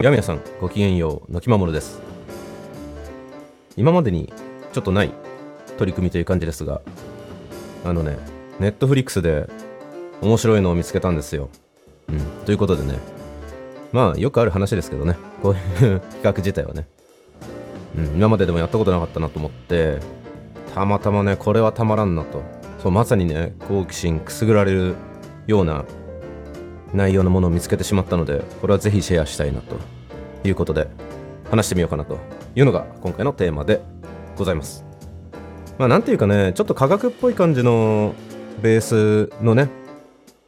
やみやさんごきげんようのきまもるです。今までにちょっとない取り組みという感じですがあのねネットフリックスで面白いのを見つけたんですよ。うんということでね。まあよくある話ですけどね。こういう企画自体はね。うん今まででもやったことなかったなと思ってたまたまねこれはたまらんなと。そうまさにね好奇心くすぐられるような内容のものを見つけてしまったのでこれはぜひシェアしたいなと。いうことで話してみようかなと。いうのが今回のテーマでございます。まあなんていうかねちょっと科学っぽい感じのベースのね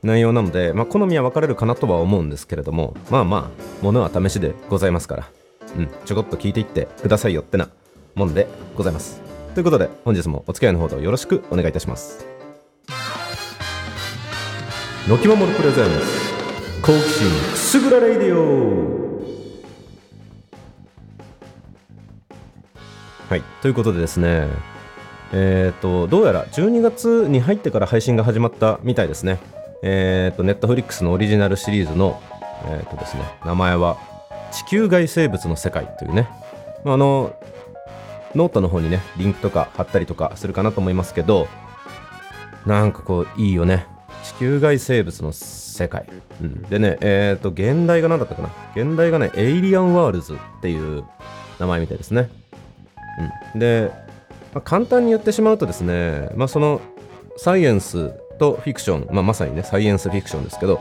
内容なので、まあ、好みは分かれるかなとは思うんですけれどもまあまあものは試しでございますから。うんちょこっと聞いていってくださいよってなもんでございます。ということで本日もお付き合いのほどよろしくお願いいたします。のきまもる presents 好奇心くすぐらレディオはい。ということでですねえっ、とどうやら12月に入ってから配信が始まったみたいですね。えっ、と Netflix のオリジナルシリーズのえっ、とですね名前は地球外生物の世界というね、まあ、あのノートの方にねリンクとか貼ったりとかするかなと思いますけどなんかこういいよね。地球外生物の世界、うん、でねえっ、と原題が何だったかな？原題がね Alien Worlds っていう名前みたいですね、うん、で、まあ、簡単に言ってしまうとですねまあそのサイエンスとフィクション、まあ、まさにねサイエンスフィクションですけど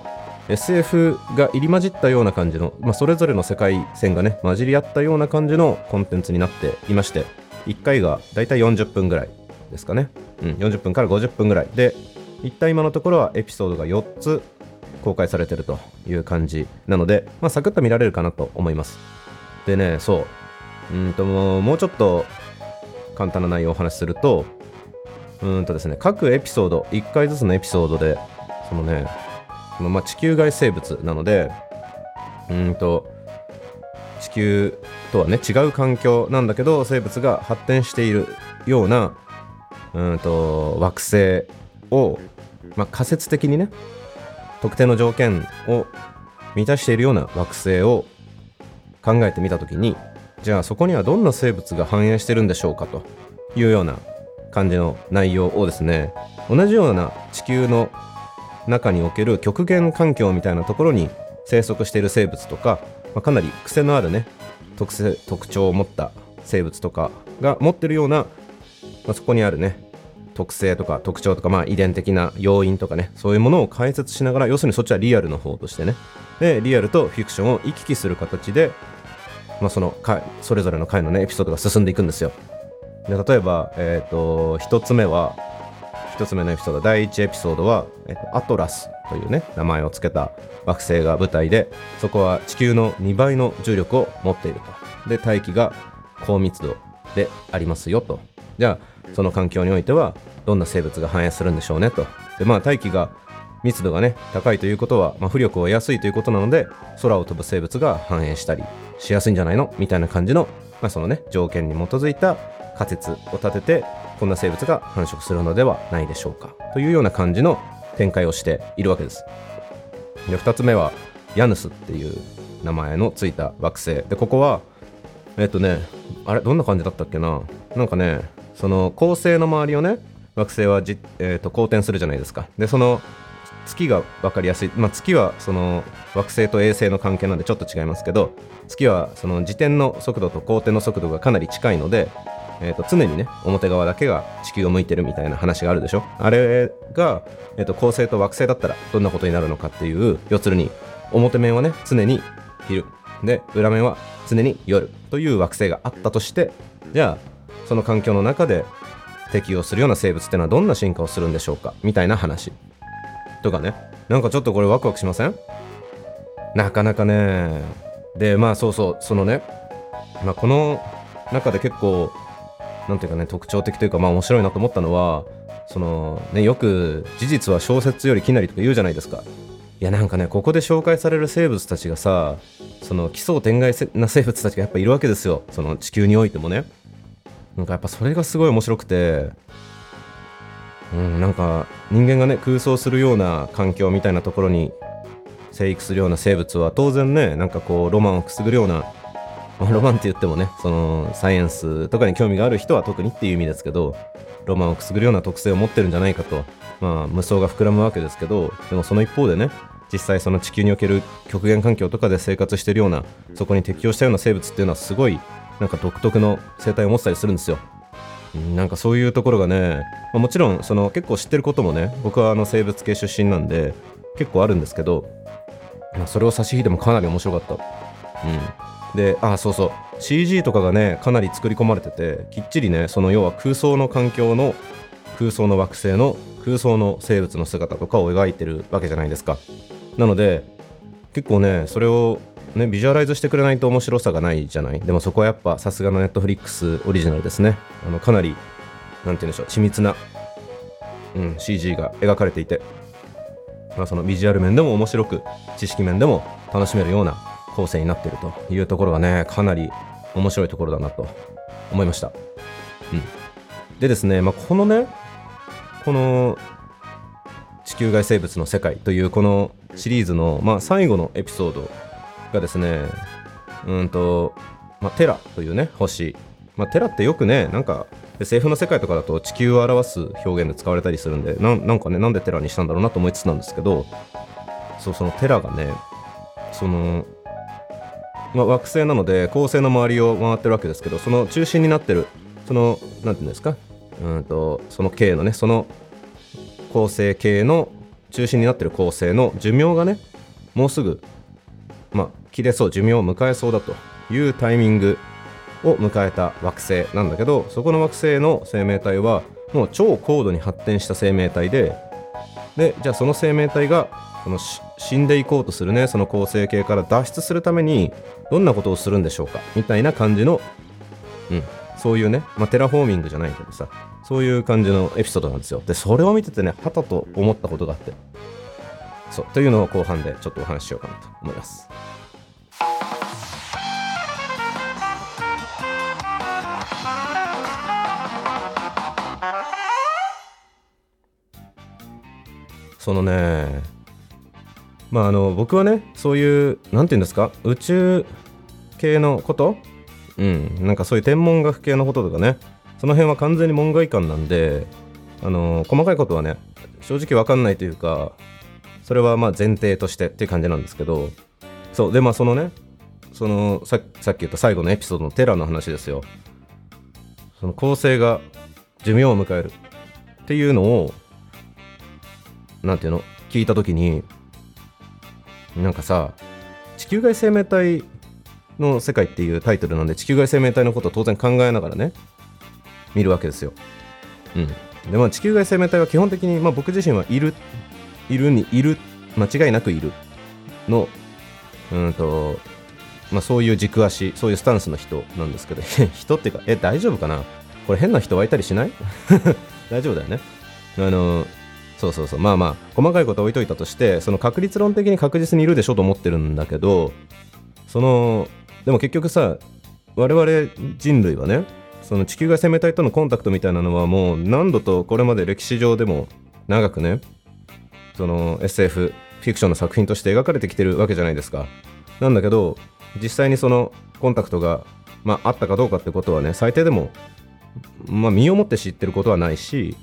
SF が入り混じったような感じの、まあ、それぞれの世界線がね混じり合ったような感じのコンテンツになっていまして1回がだいたい40分ぐらいですかね、うん、40分から50分ぐらい。で一体今のところはエピソードが4つ公開されてるという感じなので、まあ、サクッと見られるかなと思います。でねそう。うんともうちょっと簡単な内容をお話しするとうんとですね各エピソード1回ずつのエピソードでそのねそのまあ地球外生物なのでうんと地球とはね違う環境なんだけど生物が発展しているようなうんと惑星を、まあ、仮説的にね特定の条件を満たしているような惑星を考えてみた時にじゃあそこにはどんな生物が繁栄してるんでしょうかというような感じの内容をですね同じような地球の中における極限環境みたいなところに生息している生物とか、まあ、かなり癖のあるね特性特徴を持った生物とかが持ってるような、まあ、そこにあるね特性とか特徴とか、まあ、遺伝的な要因とかねそういうものを解説しながら要するにそっちはリアルの方としてね。でリアルとフィクションを行き来する形で、まあ、その回それぞれの回のねエピソードが進んでいくんですよ。で例えば、えーと、1つ目は1つ目のエピソード第1エピソードは、えーと、アトラスというね名前を付けた惑星が舞台でそこは地球の2倍の重力を持っていると。で大気が高密度でありますよと。じゃあその環境においてはどんな生物が繁栄するんでしょうねと。でまあ大気が密度がね高いということは、まあ、浮力を得やすいということなので空を飛ぶ生物が繁栄したりしやすいんじゃないの？みたいな感じの、まあ、そのね条件に基づいた仮説を立ててこんな生物が繁殖するのではないでしょうか。というような感じの展開をしているわけです。で2つ目はヤヌスっていう名前のついた惑星。でここはえっとねあれどんな感じだったっけな？なんかねその恒星の周りをね惑星はじ、えーと、公転するじゃないですか。でその月が分かりやすい、まあ、月はその惑星と衛星の関係なんでちょっと違いますけど月はその自転の速度と公転の速度がかなり近いので、えー、と常にね表側だけが地球を向いてるみたいな話があるでしょ。あれが、えー、と恒星と惑星だったらどんなことになるのかっていう要するに表面はね常に昼。で裏面は常に夜という惑星があったとしてじゃあその環境の中で適応するような生物ってのはどんな進化をするんでしょうかみたいな話とかね。なんかちょっとこれワクワクしません？なかなかね。でまあそうそうそのね、まあ、この中で結構なんていうかね特徴的というかまあ面白いなと思ったのはそのねよく事実は小説よりきなりとか言うじゃないですか。いやなんかねここで紹介される生物たちがさその奇想天外な生物たちがやっぱいるわけですよ。その地球においてもね。なんかやっぱそれがすごい面白くて、うん、なんか人間がね空想するような環境みたいなところに生育するような生物は当然ねなんかこうロマンをくすぐるような、まあ、ロマンって言ってもねそのサイエンスとかに興味がある人は特にっていう意味ですけどロマンをくすぐるような特性を持ってるんじゃないかと、まあ、無双が膨らむわけですけどでもその一方でね実際その地球における極限環境とかで生活してるようなそこに適応したような生物っていうのはすごいなんか独特の生態を持ってたりするんですよ。なんかそういうところがね、まあ、もちろんその結構知ってることもね僕はあの生物系出身なんで結構あるんですけど、まあ、それを差し引いてもかなり面白かった。うん、であそうそう CG とかがねかなり作り込まれててきっちりねその要は空想の環境の空想の惑星の空想の生物の姿とかを描いてるわけじゃないですかなので結構ねそれをねビジュアライズしてくれないと面白さがないじゃない？でもそこはやっぱさすがのネットフリックスオリジナルですね。あのかなりなんて言うんでしょう緻密な、うん、CG が描かれていて、まあ、そのビジュアル面でも面白く知識面でも楽しめるような構成になっているというところがねかなり面白いところだなと思いました、うん、でですね、まあ、このねこの地球外生物の世界というこのシリーズの、まあ、最後のエピソードがですねうんと、まあ、テラというね星、まあ、テラってよくねなんか SF の世界とかだと地球を表す表現で使われたりするんでなんかねなんでテラにしたんだろうなと思いつつなんですけどそうそのテラがねその、まあ、惑星なので恒星の周りを回ってるわけですけどその中心になってるその何て言うんですかうんとその系のねその恒星系の中心になってる恒星の寿命がねもうすぐまあ切れそう寿命を迎えそうだというタイミングを迎えた惑星なんだけどそこの惑星の生命体はもう超高度に発展した生命体ででじゃあその生命体がこの死んでいこうとするねその恒星系から脱出するためにどんなことをするんでしょうかみたいな感じの、うん、そういうね、まあ、テラフォーミングじゃないけどさそういう感じのエピソードなんですよ。でそれを見ててねはたと思ったことがあってそうというのを後半でちょっとお話ししようかなと思います。そのねまああの僕はねそういう何て言うんですか宇宙系のこと？うんなんかそういう天文学系のこととかねその辺は完全に門外観なんであの細かいことはね正直わかんないというかそれはまあ前提としてっていう感じなんですけどそうでまあそのねそのささっき言った最後のエピソードのテラの話ですよ。その構成が寿命を迎えるっていうのをなんていうの？聞いた時になんかさ地球外生命体の世界っていうタイトルなんで地球外生命体のことを当然考えながらね見るわけですよ。うん、でまあ地球外生命体は基本的に、まあ、僕自身はいるいるにいる間違いなくいる。のうんとまあそういう軸足そういうスタンスの人なんですけど 人っていうかえ大丈夫かな？これ変な人湧いたりしない？大丈夫だよね。あのそうそうそう。まあまあ細かいことは置いといたとしてその確率論的に確実にいるでしょと思ってるんだけどそのでも結局さ我々人類はねその地球外生命体とのコンタクトみたいなのはもう何度とこれまで歴史上でも長くねその SF フィクションの作品として描かれてきてるわけじゃないですか。なんだけど実際にそのコンタクトが、まあ、あったかどうかってことはね最低でも、まあ、身をもって知ってることはないし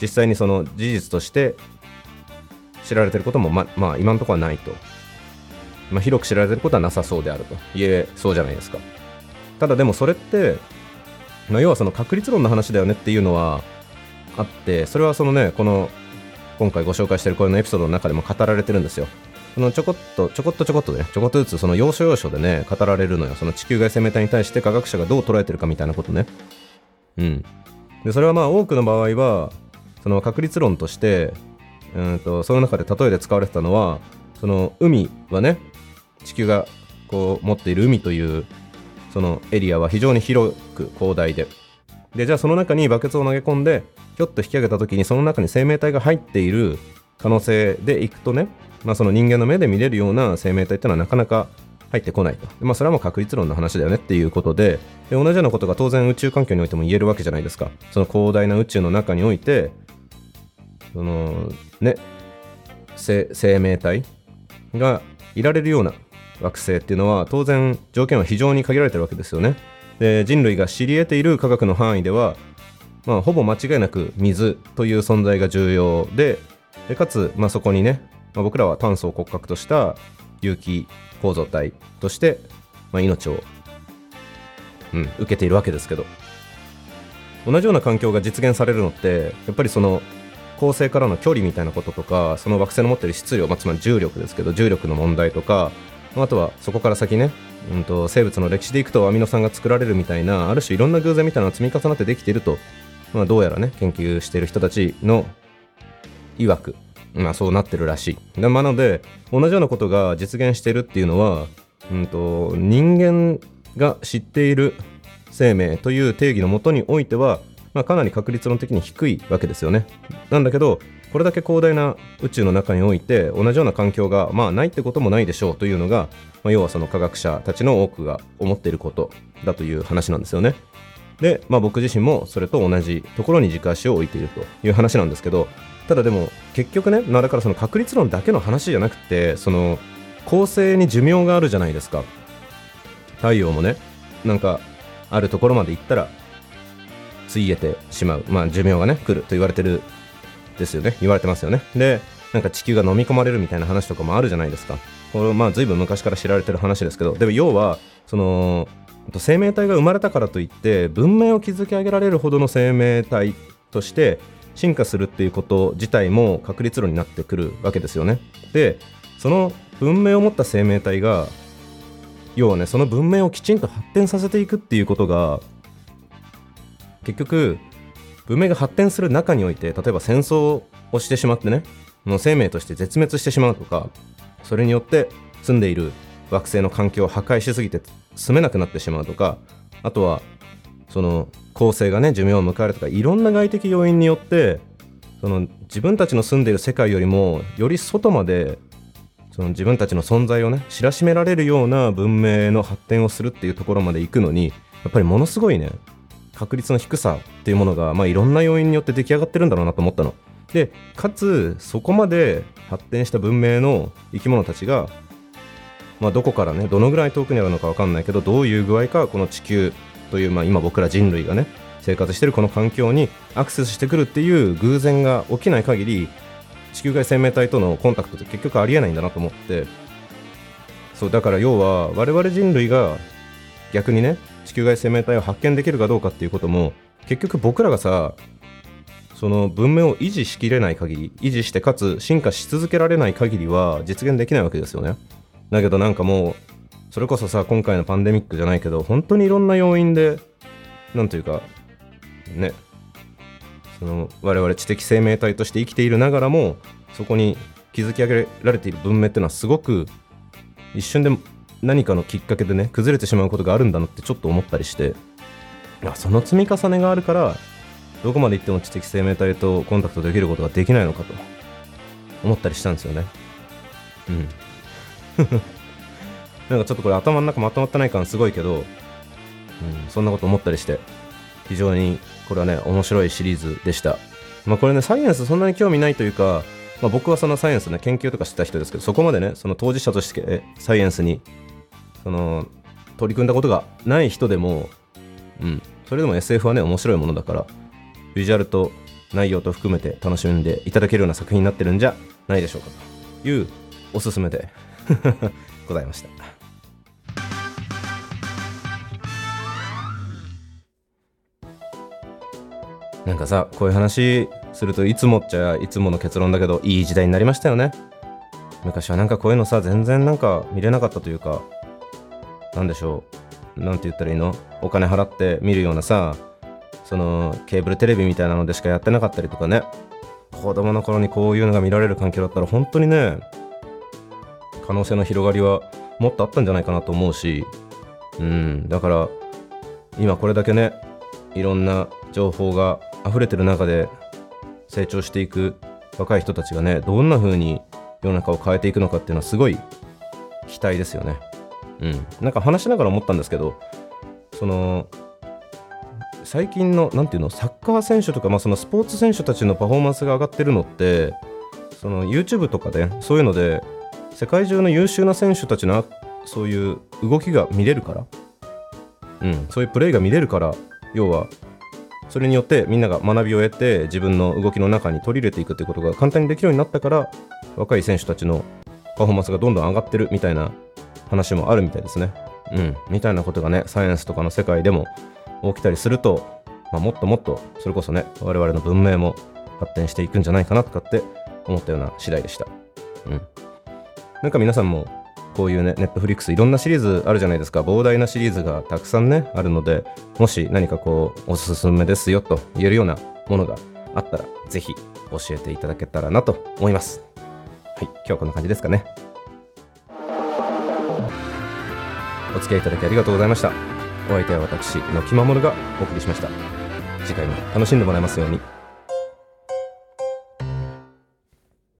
実際にその事実として知られてることもままあ今のところはないと、まあ、広く知られてることはなさそうであると。言えそうじゃないですか。ただでもそれって、まあ、要はその確率論の話だよねっていうのはあってそれはそのねこの今回ご紹介してるこのエピソードの中でも語られてるんですよ。そのちょこっとちょこっとちょこっとねちょこっとずつその要所要所でね語られるのよ。その地球外生命体に対して科学者がどう捉えてるかみたいなことね。うん。でそれはまあ多くの場合はその確率論としてうんとその中で例えで使われてたのはその海はね地球がこう持っている海というそのエリアは非常に広く広大ででじゃあその中にバケツを投げ込んでひょっと引き上げた時にその中に生命体が入っている可能性でいくとね、まあ、その人間の目で見れるような生命体っていうのはなかなか入ってこないと。まあ、それはもう確率論の話だよねっていうことでで、同じようなことが当然宇宙環境においても言えるわけじゃないですか。その広大な宇宙の中において、そのね生命体がいられるような惑星っていうのは当然条件は非常に限られてるわけですよね。で人類が知り得ている科学の範囲では、まあ、ほぼ間違いなく水という存在が重要ででかつ、まあ、そこにね、まあ、僕らは炭素を骨格とした有機構造体として、まあ、命を、うん、受けているわけですけど。同じような環境が実現されるのってやっぱりその恒星からの距離みたいなこととかその惑星の持ってる質量、まあ、つまり重力ですけど重力の問題とかあとはそこから先ね、うんと、生物の歴史でいくとアミノ酸が作られるみたいなある種いろんな偶然みたいなのが積み重なってできていると、まあ、どうやらね研究している人たちの曰く、まあ、そうなってるらしい。なので同じようなことが実現してるっていうのは、うん、と人間が知っている生命という定義のもとにおいては、まあ、かなり確率論的に低いわけですよねなんだけどこれだけ広大な宇宙の中において同じような環境がまあないってこともないでしょうというのが、まあ、要はその科学者たちの多くが思っていることだという話なんですよね。で、まあ、僕自身もそれと同じところに軸足を置いているという話なんですけどただでも結局ね、まあ、だからその確率論だけの話じゃなくてその構成に寿命があるじゃないですか太陽もねなんかあるところまで行ったらついえてしまう、まあ、寿命がね来ると言われてるですよね。言われてますよね。でなんか地球が飲み込まれるみたいな話とかもあるじゃないですか。これまあ随分昔から知られてる話ですけど。でも要はその生命体が生まれたからといって文明を築き上げられるほどの生命体として進化するっていうこと自体も確率論になってくるわけですよね。でその文明を持った生命体が要はねその文明をきちんと発展させていくっていうことが結局文明が発展する中において例えば戦争をしてしまってねもう生命として絶滅してしまうとかそれによって住んでいる惑星の環境を破壊しすぎて住めなくなってしまうとかあとはその恒星がね寿命を迎えるとかいろんな外的要因によってその自分たちの住んでいる世界よりもより外までその自分たちの存在をね知らしめられるような文明の発展をするっていうところまで行くのにやっぱりものすごいね確率の低さっていうものが、まあ、いろんな要因によって出来上がってるんだろうなと思ったの。でかつそこまで発展した文明の生き物たちが、まあ、どこからねどのぐらい遠くにあるのか分かんないけどどういう具合かこの地球という、まあ、今僕ら人類がね生活してるこの環境にアクセスしてくるっていう偶然が起きない限り地球外生命体とのコンタクトって結局ありえないんだなと思ってそうだから要は我々人類が逆にね地球外生命体を発見できるかどうかっていうことも結局僕らがさその文明を維持しきれない限り維持してかつ進化し続けられない限りは実現できないわけですよね。だけどなんかもうそれこそさ今回のパンデミックじゃないけど本当にいろんな要因でなんというかねその我々知的生命体として生きているながらもそこに築き上げられている文明っていうのはすごく一瞬で何かのきっかけでね崩れてしまうことがあるんだなってちょっと思ったりして。その積み重ねがあるからどこまで行っても知的生命体とコンタクトできることができないのかと思ったりしたんですよね。うん。なんかちょっとこれ頭の中まとまってない感すごいけど、うん、そんなこと思ったりして非常にこれはね面白いシリーズでした。まあこれねサイエンスそんなに興味ないというかまあ、僕はそのサイエンスね研究とかしてた人ですけどそこまでねその当事者としてサイエンスにその取り組んだことがない人でも、うん、それでも SF はね面白いものだからビジュアルと内容と含めて楽しんでいただけるような作品になってるんじゃないでしょうかというおすすめで ございました。なんかさこういう話するといつもっちゃいつもの結論だけどいい時代になりましたよね。昔はなんかこういうのさ全然なんか見れなかったというか何でしょう。何て言ったらいいの？お金払って見るようなさそのケーブルテレビみたいなのでしかやってなかったりとかね。子供の頃にこういうのが見られる環境だったら本当にね可能性の広がりはもっとあったんじゃないかなと思うし。うん。だから今これだけねいろんな情報が溢れてる中で成長していく若い人たちがねどんな風に世の中を変えていくのかっていうのはすごい期待ですよね。うん、なんか話しながら思ったんですけどその最近の何ていうのサッカー選手とか、まあ、そのスポーツ選手たちのパフォーマンスが上がってるのってその YouTube とかでそういうので世界中の優秀な選手たちのそういう動きが見れるからうんそういうプレーが見れるから要はそれによってみんなが学びを得て自分の動きの中に取り入れていくっていうことが簡単にできるようになったから若い選手たちのパフォーマンスがどんどん上がってるみたいな話もあるみたいですね。うん、みたいなことがねサイエンスとかの世界でも起きたりすると、まあ、もっともっとそれこそね我々の文明も発展していくんじゃないかなとかって思ったような次第でした。うん。なんか皆さんもこういうね、ネットフリックスいろんなシリーズあるじゃないですか。膨大なシリーズがたくさんね、あるので、もし何かこう、おすすめですよと言えるようなものがあったら、ぜひ教えていただけたらなと思います。はい、今日はこんな感じですかね。お付き合いいただきありがとうございました。お相手は私、のきまもるがお送りしました。次回も楽しんでもらえますように。